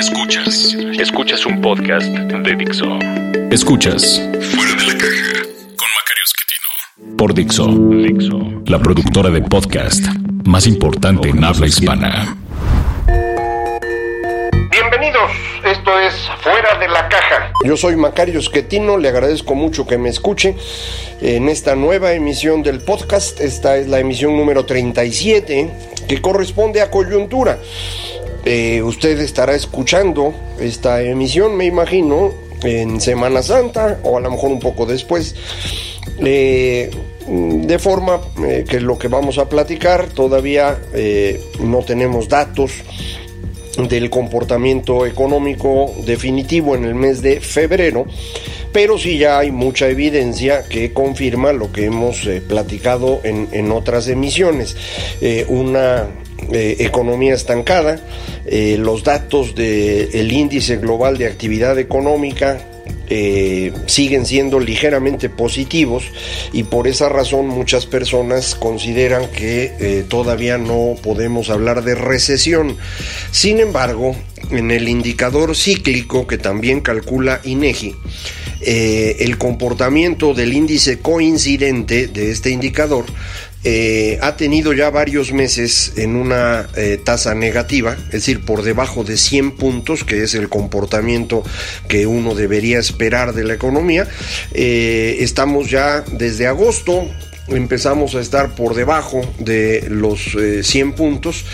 Escuchas, escuchas un podcast de Dixo. Escuchas Fuera de la caja con Macario Esquetino. Por Dixo, Dixo, la productora de podcast más importante en habla hispana. Bienvenidos, esto es Fuera de la Caja. Yo soy Macario Esquetino, le agradezco mucho que me escuche en esta nueva emisión del podcast. Esta es la emisión número 37 que corresponde a coyuntura. Eh, usted estará escuchando esta emisión, me imagino, en Semana Santa o a lo mejor un poco después. Eh, de forma eh, que lo que vamos a platicar todavía no tenemos datos del comportamiento económico definitivo en el mes de febrero, pero sí ya hay mucha evidencia que confirma lo que hemos platicado en, en, otras emisiones. una eh, economía estancada, eh, los datos del índice global de actividad económica eh, siguen siendo ligeramente positivos y por esa razón muchas personas consideran que todavía no podemos hablar de recesión. Sin embargo, en el indicador cíclico que también calcula INEGI, el comportamiento del índice coincidente de este indicador eh, ha tenido ya varios meses en una eh, tasa negativa, es decir, por debajo de 100 puntos, que es el comportamiento que uno debería esperar de la economía. Eh, estamos ya desde agosto empezamos a estar por debajo de los 100 eh, puntos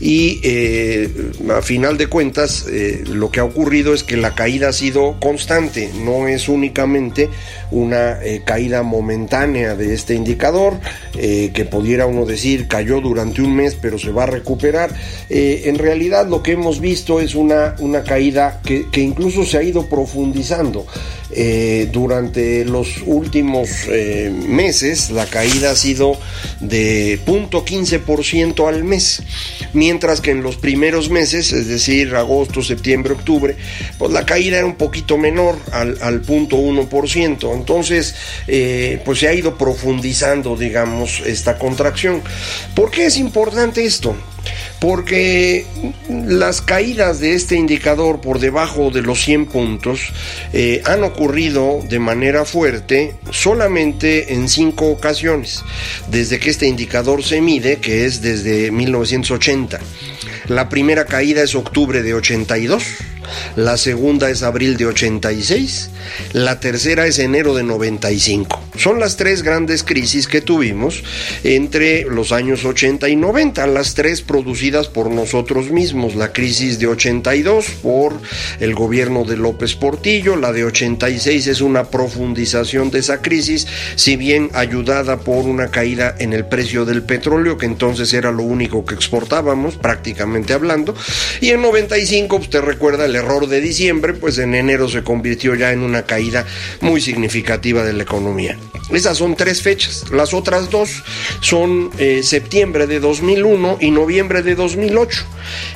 y eh, a final de cuentas eh, lo que ha ocurrido es que la caída ha sido constante, no es únicamente una caída momentánea de este indicador que pudiera uno decir cayó durante un mes pero se va a recuperar. en realidad lo que hemos visto es una, una caída que, que incluso se ha ido profundizando. durante los últimos meses la caída caída ha sido de 0.15% al mes, mientras que en los primeros meses, es decir, agosto, septiembre, octubre, pues la caída era un poquito menor al, al 0.1%. Entonces, eh, pues se ha ido profundizando, digamos, esta contracción. ¿Por qué es importante esto? Porque las caídas de este indicador por debajo de los 100 puntos eh, han ocurrido de manera fuerte solamente en cinco ocasiones, desde que este indicador se mide, que es desde 1980. La primera caída es octubre de 82 la segunda es abril de 86, la tercera es enero de 95. Son las tres grandes crisis que tuvimos entre los años 80 y 90, las tres producidas por nosotros mismos, la crisis de 82 por el gobierno de López Portillo, la de 86 es una profundización de esa crisis, si bien ayudada por una caída en el precio del petróleo, que entonces era lo único que exportábamos, prácticamente hablando, y en 95, usted recuerda el error de diciembre, pues en enero se convirtió ya en una caída muy significativa de la economía. Esas son tres fechas. Las otras dos son eh, septiembre de 2001 y noviembre de 2008.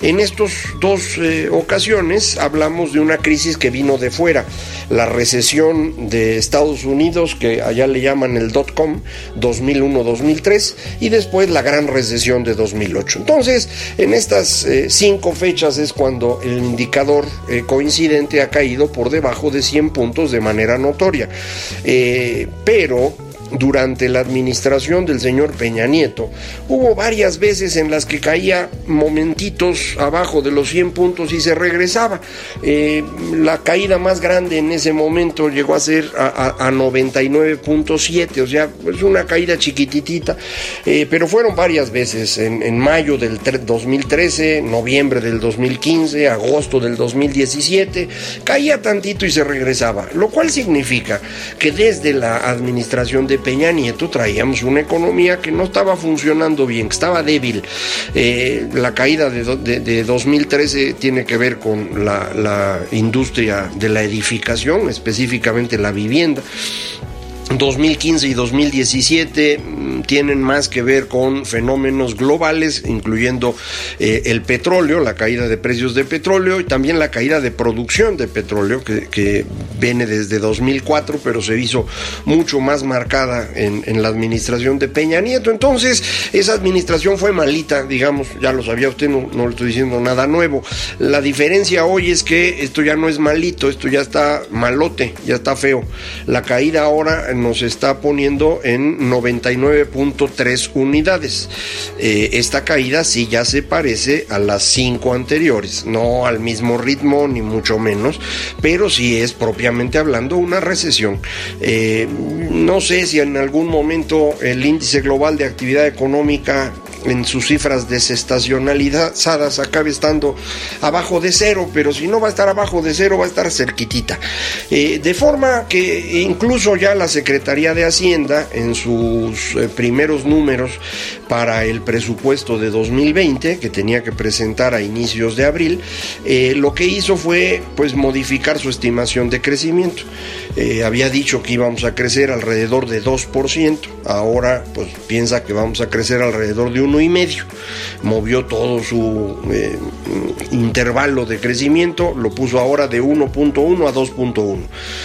En estas dos eh, ocasiones hablamos de una crisis que vino de fuera. La recesión de Estados Unidos, que allá le llaman el dot-com, 2001-2003, y después la gran recesión de 2008. Entonces, en estas eh, cinco fechas es cuando el indicador coincidente ha caído por debajo de 100 puntos de manera notoria. pero durante la administración del señor Peña Nieto, hubo varias veces en las que caía momentitos abajo de los 100 puntos y se regresaba. Eh, la caída más grande en ese momento llegó a ser a, 99.7, o sea, es una caída chiquititita, eh, pero fueron varias veces, en, en mayo del 2013, noviembre del 2015, agosto del 2017, caía tantito y se regresaba, lo cual significa que desde la administración de Peña Nieto traíamos una economía que no estaba funcionando bien, que estaba débil. Eh, la caída de, 2013 tiene que ver con la industria de la edificación, específicamente la vivienda. 2015 y 2017 mm, tienen más que ver con fenómenos globales, incluyendo eh, el petróleo, la caída de precios de petróleo y también la caída de producción de petróleo, que, viene desde 2004, pero se hizo mucho más marcada en, la administración de Peña Nieto. Entonces, esa administración fue malita, digamos, ya lo sabía usted, no, no le estoy diciendo nada nuevo. La diferencia hoy es que esto ya no es malito, esto ya está malote, ya está feo. La caída ahora nos está poniendo en 99.3 unidades. Eh, esta caída sí ya se parece a las cinco anteriores, no al mismo ritmo ni mucho menos, pero sí es propiamente hablando una recesión. Eh, no sé si en algún momento el índice global de actividad económica en sus cifras desestacionalizadas acabe estando abajo de cero, pero si no va a estar abajo de cero, va a estar cerquitita. Eh, de forma que incluso ya la Secretaría de Hacienda, en sus eh, primeros números para el presupuesto de 2020, que tenía que presentar a inicios de abril, eh, lo que hizo fue pues modificar su estimación de crecimiento. había dicho que íbamos a crecer alrededor de 2%, ahora pues piensa que vamos a crecer alrededor de un y medio. Movió todo su eh, intervalo de crecimiento, lo puso ahora de 1.1 a 2.1.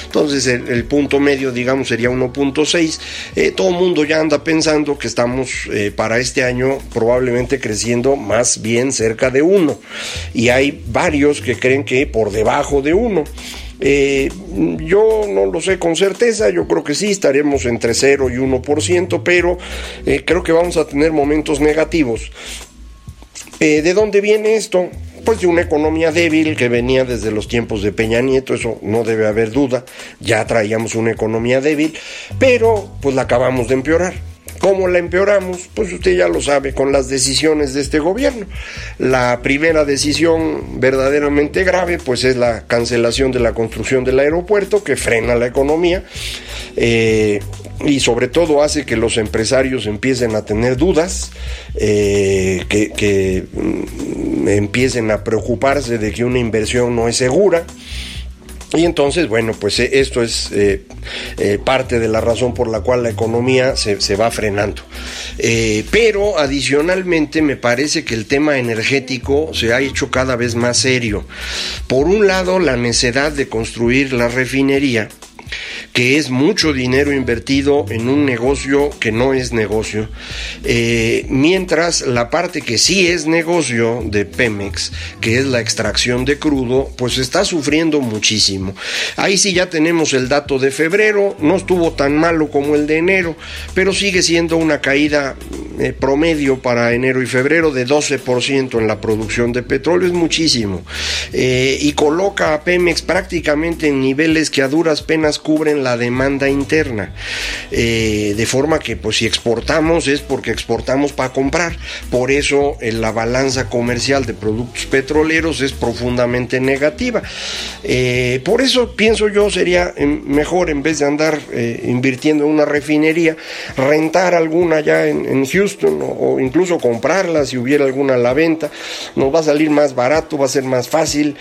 Entonces el, punto medio, digamos, sería 1.6. Eh, todo el mundo ya anda pensando que estamos eh, para este año probablemente creciendo más bien cerca de 1. Y hay varios que creen que por debajo de 1. Eh, yo no lo sé con certeza, yo creo que sí, estaremos entre 0 y 1%, pero eh, creo que vamos a tener momentos negativos. Eh, ¿De dónde viene esto? Pues de una economía débil que venía desde los tiempos de Peña Nieto, eso no debe haber duda, ya traíamos una economía débil, pero pues la acabamos de empeorar. ¿Cómo la empeoramos? Pues usted ya lo sabe, con las decisiones de este gobierno. La primera decisión verdaderamente grave, pues es la cancelación de la construcción del aeropuerto, que frena la economía. Eh, y sobre todo hace que los empresarios empiecen a tener dudas, eh, que, mm, empiecen a preocuparse de que una inversión no es segura. Y entonces, bueno, pues eh, esto es eh, eh, parte de la razón por la cual la economía se, se va frenando. pero adicionalmente me parece que el tema energético se ha hecho cada vez más serio. Por un lado, la necesidad de construir la refinería que es mucho dinero invertido en un negocio que no es negocio, eh, mientras la parte que sí es negocio de Pemex, que es la extracción de crudo, pues está sufriendo muchísimo. Ahí sí ya tenemos el dato de febrero, no estuvo tan malo como el de enero, pero sigue siendo una caída eh, promedio para enero y febrero de 12% en la producción de petróleo, es muchísimo, eh, y coloca a Pemex prácticamente en niveles que a duras penas cubren la demanda interna. Eh, de forma que pues si exportamos es porque exportamos para comprar. Por eso eh, la balanza comercial de productos petroleros es profundamente negativa. Eh, por eso pienso yo sería mejor en vez de andar invirtiendo en una refinería, rentar alguna ya en, Houston o, incluso comprarla si hubiera alguna a la venta. Nos va a salir más barato, va a ser más fácil,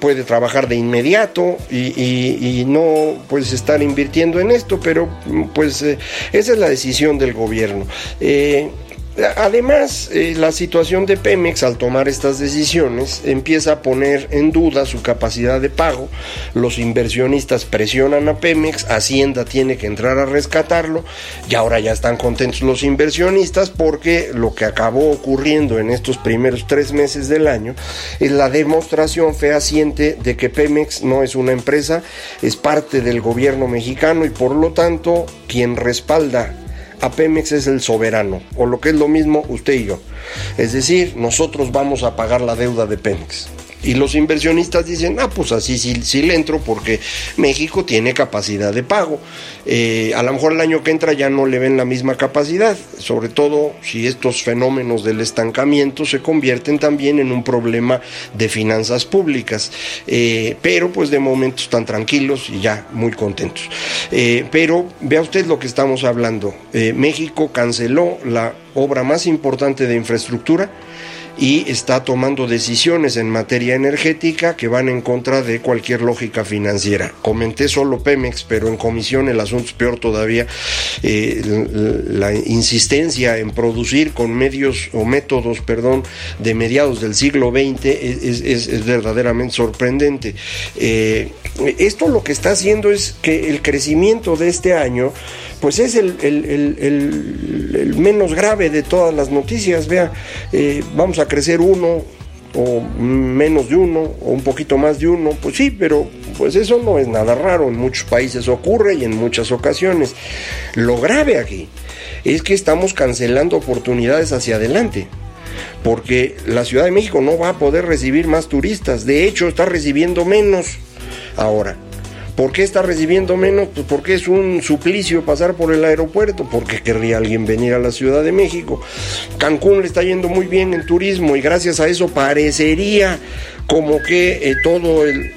puede trabajar de inmediato y no pues estar invirtiendo en esto, pero pues eh, esa es la decisión del gobierno. Eh, Además, eh, la situación de Pemex al tomar estas decisiones empieza a poner en duda su capacidad de pago. Los inversionistas presionan a Pemex, Hacienda tiene que entrar a rescatarlo y ahora ya están contentos los inversionistas porque lo que acabó ocurriendo en estos primeros tres meses del año es la demostración fehaciente de que Pemex no es una empresa, es parte del gobierno mexicano y por lo tanto quien respalda a Pemex es el soberano, o lo que es lo mismo usted y yo. Es decir, nosotros vamos a pagar la deuda de Pemex. Y los inversionistas dicen, ah, pues así sí, sí le entro porque México tiene capacidad de pago. Eh, a lo mejor el año que entra ya no le ven la misma capacidad, sobre todo si estos fenómenos del estancamiento se convierten también en un problema de finanzas públicas. Eh, pero pues de momento están tranquilos y ya muy contentos. Eh, pero vea usted lo que estamos hablando. México canceló la obra más importante de infraestructura y está tomando decisiones en materia energética que van en contra de cualquier lógica financiera. Comenté solo Pemex, pero en comisión el asunto es peor todavía. Eh, la insistencia en producir con medios o métodos, perdón, de mediados del siglo XX es, verdaderamente sorprendente. Eh, esto lo que está haciendo es que el crecimiento de este año pues es el, menos grave de todas las noticias. Vea, eh, vamos a crecer uno o menos de uno o un poquito más de uno, pues sí, pero pues eso no es nada raro, en muchos países ocurre y en muchas ocasiones. Lo grave aquí es que estamos cancelando oportunidades hacia adelante porque la Ciudad de México no va a poder recibir más turistas, de hecho está recibiendo menos ahora. ¿Por qué está recibiendo menos? Pues porque es un suplicio pasar por el aeropuerto, porque querría alguien venir a la Ciudad de México. Cancún le está yendo muy bien en turismo y gracias a eso parecería como que eh, todo el,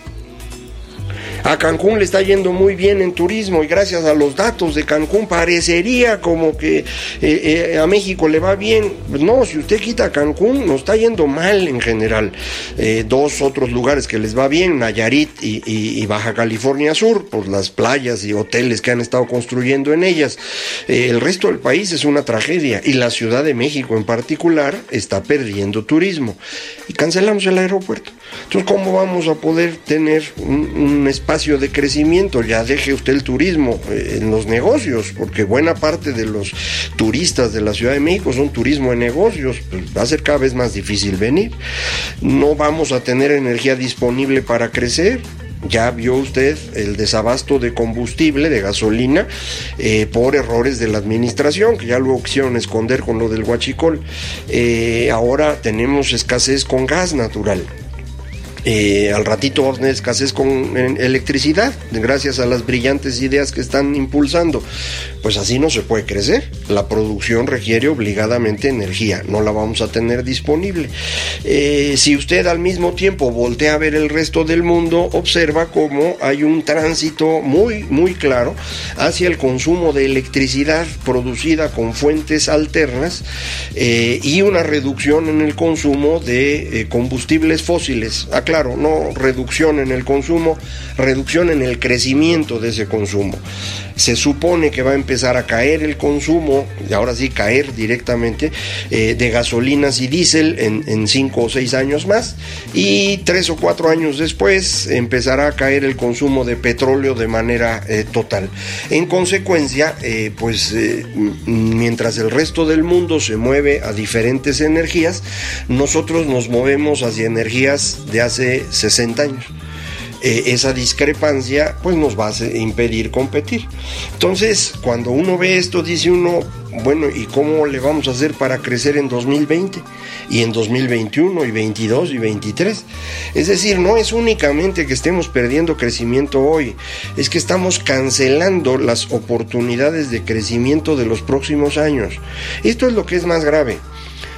a Cancún le está yendo muy bien en turismo y gracias a los datos de Cancún parecería como que eh, eh, a México le va bien. No, si usted quita Cancún, nos está yendo mal en general. Eh, dos otros lugares que les va bien, Nayarit y, Baja California Sur, por las playas y hoteles que han estado construyendo en ellas. el resto del país es una tragedia y la Ciudad de México en particular está perdiendo turismo. Y cancelamos el aeropuerto. Entonces, ¿cómo vamos a poder tener un espacio? de crecimiento, ya deje usted el turismo eh, en los negocios, porque buena parte de los turistas de la Ciudad de México son turismo en negocios, pues va a ser cada vez más difícil venir. No vamos a tener energía disponible para crecer, ya vio usted el desabasto de combustible, de gasolina, eh, por errores de la administración, que ya lo quisieron esconder con lo del huachicol. Eh, ahora tenemos escasez con gas natural. Eh, al ratito vamos a escasez con electricidad, gracias a las brillantes ideas que están impulsando. Pues así no se puede crecer. La producción requiere obligadamente energía, no la vamos a tener disponible. Eh, si usted al mismo tiempo voltea a ver el resto del mundo, observa cómo hay un tránsito muy, muy claro hacia el consumo de electricidad producida con fuentes alternas eh, y una reducción en el consumo de combustibles fósiles claro, no reducción en el consumo, reducción en el crecimiento de ese consumo. Se supone que va a empezar a caer el consumo, y ahora sí caer directamente, eh, de gasolinas y diésel en, cinco o seis años más, y tres o cuatro años después empezará a caer el consumo de petróleo de manera eh, total. En consecuencia, eh, pues mientras el resto del mundo se mueve a diferentes energías, nosotros nos movemos hacia energías de hace 60 años. Eh, esa discrepancia pues nos va a impedir competir. Entonces, cuando uno ve esto, dice uno, bueno, ¿y cómo le vamos a hacer para crecer en 2020 y en 2021 y 22 y 23? Es decir, no es únicamente que estemos perdiendo crecimiento hoy, es que estamos cancelando las oportunidades de crecimiento de los próximos años. Esto es lo que es más grave.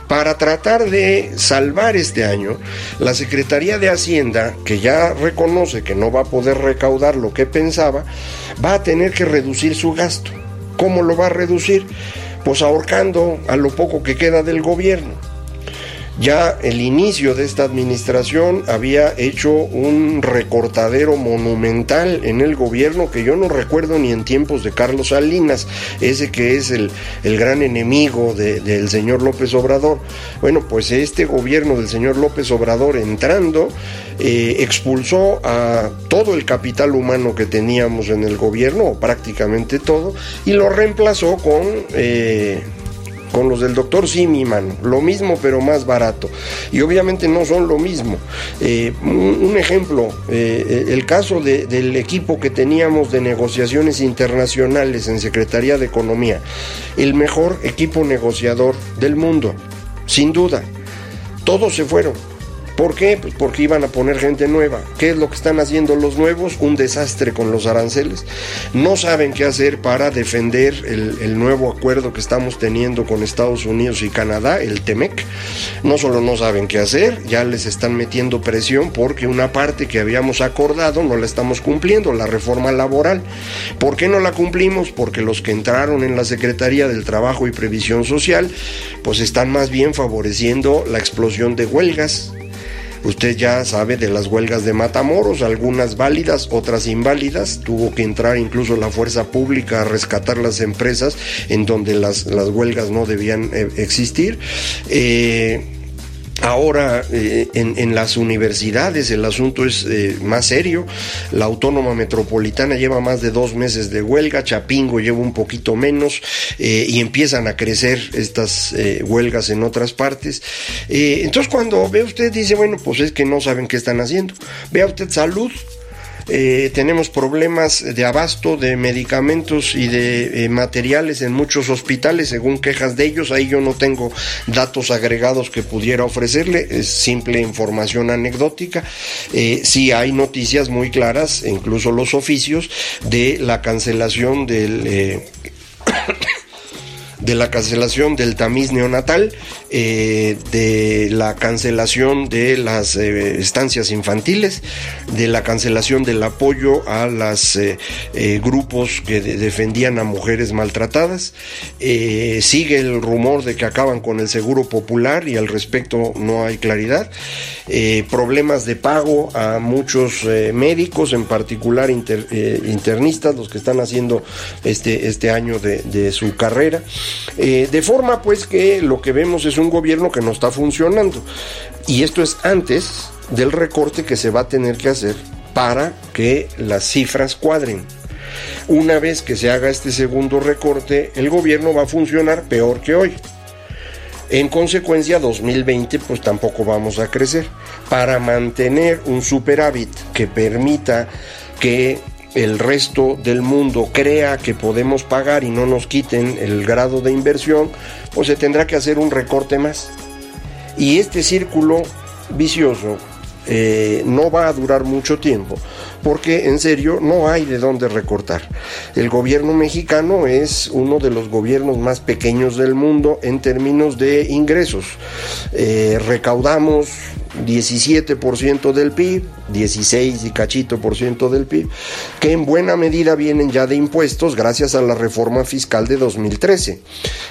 Para tratar de salvar este año, la Secretaría de Hacienda, que ya reconoce que no va a poder recaudar lo que pensaba, va a tener que reducir su gasto. ¿Cómo lo va a reducir? Pues ahorcando a lo poco que queda del gobierno. Ya el inicio de esta administración había hecho un recortadero monumental en el gobierno que yo no recuerdo ni en tiempos de Carlos Salinas, ese que es el, gran enemigo del señor López Obrador. Bueno, pues este gobierno del señor López Obrador entrando eh, expulsó a todo el capital humano que teníamos en el gobierno, o prácticamente todo, y lo reemplazó con... Eh, con los del doctor Simi, mano. Lo mismo, pero más barato. Y obviamente no son lo mismo. Eh, un, ejemplo, eh, el caso del equipo que teníamos de negociaciones internacionales en Secretaría de Economía. El mejor equipo negociador del mundo, sin duda. Todos se fueron ¿Por qué? Pues porque iban a poner gente nueva. ¿Qué es lo que están haciendo los nuevos? Un desastre con los aranceles. No saben qué hacer para defender el, nuevo acuerdo que estamos teniendo con Estados Unidos y Canadá, el TEMEC. No solo no saben qué hacer, ya les están metiendo presión porque una parte que habíamos acordado no la estamos cumpliendo, la reforma laboral. ¿Por qué no la cumplimos? Porque los que entraron en la Secretaría del Trabajo y Previsión Social, pues están más bien favoreciendo la explosión de huelgas. Usted ya sabe de las huelgas de Matamoros, algunas válidas, otras inválidas. Tuvo que entrar incluso la fuerza pública a rescatar las empresas en donde las, las huelgas no debían eh, existir. Eh, Ahora eh, en, las universidades el asunto es eh, más serio. La Autónoma Metropolitana lleva más de dos meses de huelga, Chapingo lleva un poquito menos eh, y empiezan a crecer estas huelgas en otras partes. entonces cuando ve usted dice, bueno, pues es que no saben qué están haciendo. Vea usted salud, eh, tenemos problemas de abasto de medicamentos y de eh, materiales en muchos hospitales, según quejas de ellos. Ahí yo no tengo datos agregados que pudiera ofrecerle, es simple información anecdótica. Eh, sí hay noticias muy claras, incluso los oficios, de la cancelación del de la cancelación del tamiz neonatal, eh, de la cancelación de las eh, estancias infantiles, de la cancelación del apoyo a los eh, grupos que defendían a mujeres maltratadas. sigue el rumor de que acaban con el seguro popular y al respecto no hay claridad. problemas de pago a muchos médicos, en particular internistas, los que están haciendo este, este año de, de su carrera. Eh, de forma pues que lo que vemos es un gobierno que no está funcionando. Y esto es antes del recorte que se va a tener que hacer para que las cifras cuadren. Una vez que se haga este segundo recorte, el gobierno va a funcionar peor que hoy. En consecuencia, 2020 pues tampoco vamos a crecer. Para mantener un superávit que permita que el resto del mundo crea que podemos pagar y no nos quiten el grado de inversión, pues se tendrá que hacer un recorte más. Y este círculo vicioso eh, no va a durar mucho tiempo, porque en serio no hay de dónde recortar. El gobierno mexicano es uno de los gobiernos más pequeños del mundo en términos de ingresos. Eh, recaudamos 17% del PIB, 16 y cachito por ciento del PIB, que en buena medida vienen ya de impuestos gracias a la reforma fiscal de 2013.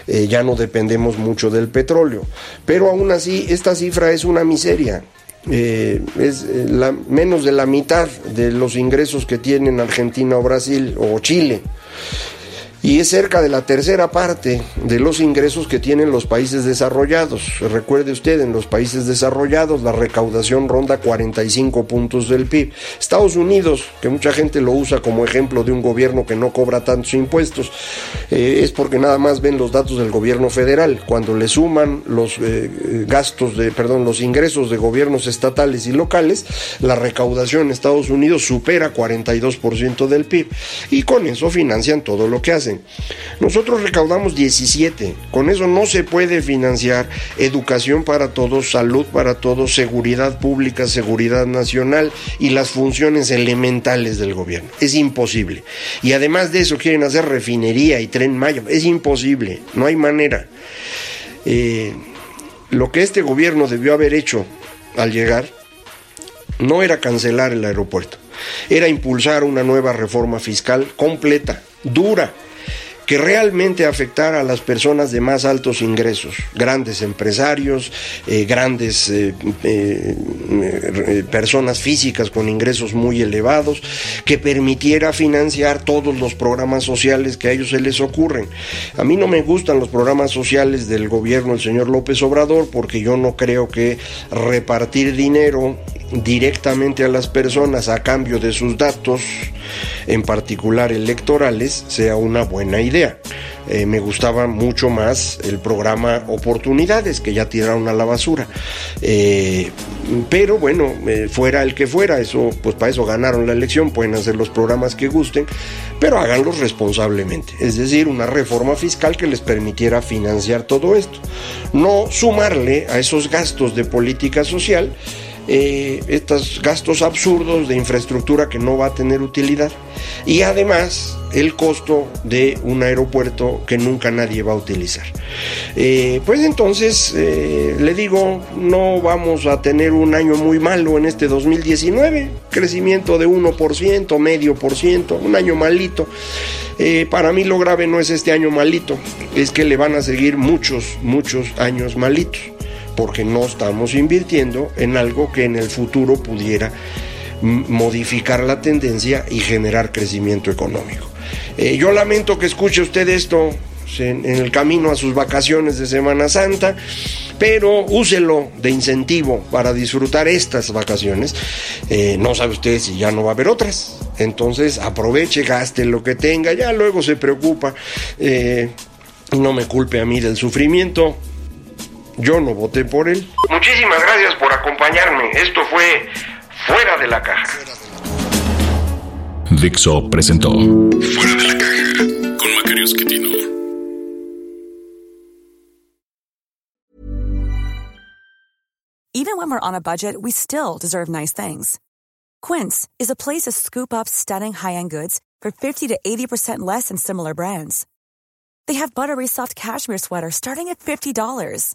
Eh, ya no dependemos mucho del petróleo, pero aún así esta cifra es una miseria. Eh, es eh, la, menos de la mitad de los ingresos que tienen Argentina o Brasil o Chile y es cerca de la tercera parte de los ingresos que tienen los países desarrollados. Recuerde usted, en los países desarrollados la recaudación ronda 45 puntos del PIB. Estados Unidos, que mucha gente lo usa como ejemplo de un gobierno que no cobra tantos impuestos, eh, es porque nada más ven los datos del gobierno federal. Cuando le suman los eh, gastos de, perdón, los ingresos de gobiernos estatales y locales, la recaudación en Estados Unidos supera 42% del PIB y con eso financian todo lo que hacen. Nosotros recaudamos 17. Con eso no se puede financiar educación para todos, salud para todos, seguridad pública, seguridad nacional y las funciones elementales del gobierno. Es imposible. Y además de eso quieren hacer refinería y tren Mayo. Es imposible. No hay manera. Eh, lo que este gobierno debió haber hecho al llegar no era cancelar el aeropuerto, era impulsar una nueva reforma fiscal completa, dura, que realmente afectara a las personas de más altos ingresos, grandes empresarios, eh, grandes eh, eh, personas físicas con ingresos muy elevados, que permitiera financiar todos los programas sociales que a ellos se les ocurren. A mí no me gustan los programas sociales del gobierno del señor López Obrador porque yo no creo que repartir dinero directamente a las personas a cambio de sus datos, en particular electorales, sea una buena idea. Eh, me gustaba mucho más el programa Oportunidades, que ya tiraron a la basura. Eh, pero bueno, eh, fuera el que fuera, eso, pues para eso ganaron la elección, pueden hacer los programas que gusten, pero háganlos responsablemente. Es decir, una reforma fiscal que les permitiera financiar todo esto. No sumarle a esos gastos de política social eh, estos gastos absurdos de infraestructura que no va a tener utilidad y además el costo de un aeropuerto que nunca nadie va a utilizar. Eh, pues entonces, eh, le digo, no vamos a tener un año muy malo en este 2019, crecimiento de 1%, medio por ciento, un año malito. Para mí lo grave no es este año malito, es que le van a seguir muchos, muchos años malitos, porque no estamos invirtiendo en algo que en el futuro pudiera modificar la tendencia y generar crecimiento económico. Eh, yo lamento que escuche usted esto en, el camino a sus vacaciones de Semana Santa, pero úselo de incentivo para disfrutar estas vacaciones. Eh, no sabe usted si ya no va a haber otras. Entonces aproveche, gaste lo que tenga, ya luego se preocupa. Eh, no me culpe a mí del sufrimiento. Yo no voté por él. Muchísimas gracias por acompañarme. Esto fue Fuera de la Caja. Dixo presentó Fuera de la Caja con Macario Esquetino. Even when we're on a budget, we still deserve nice things. Quince is a place to scoop up stunning high-end goods for 50 to 80% less than similar brands. They have buttery soft cashmere sweaters starting at $50,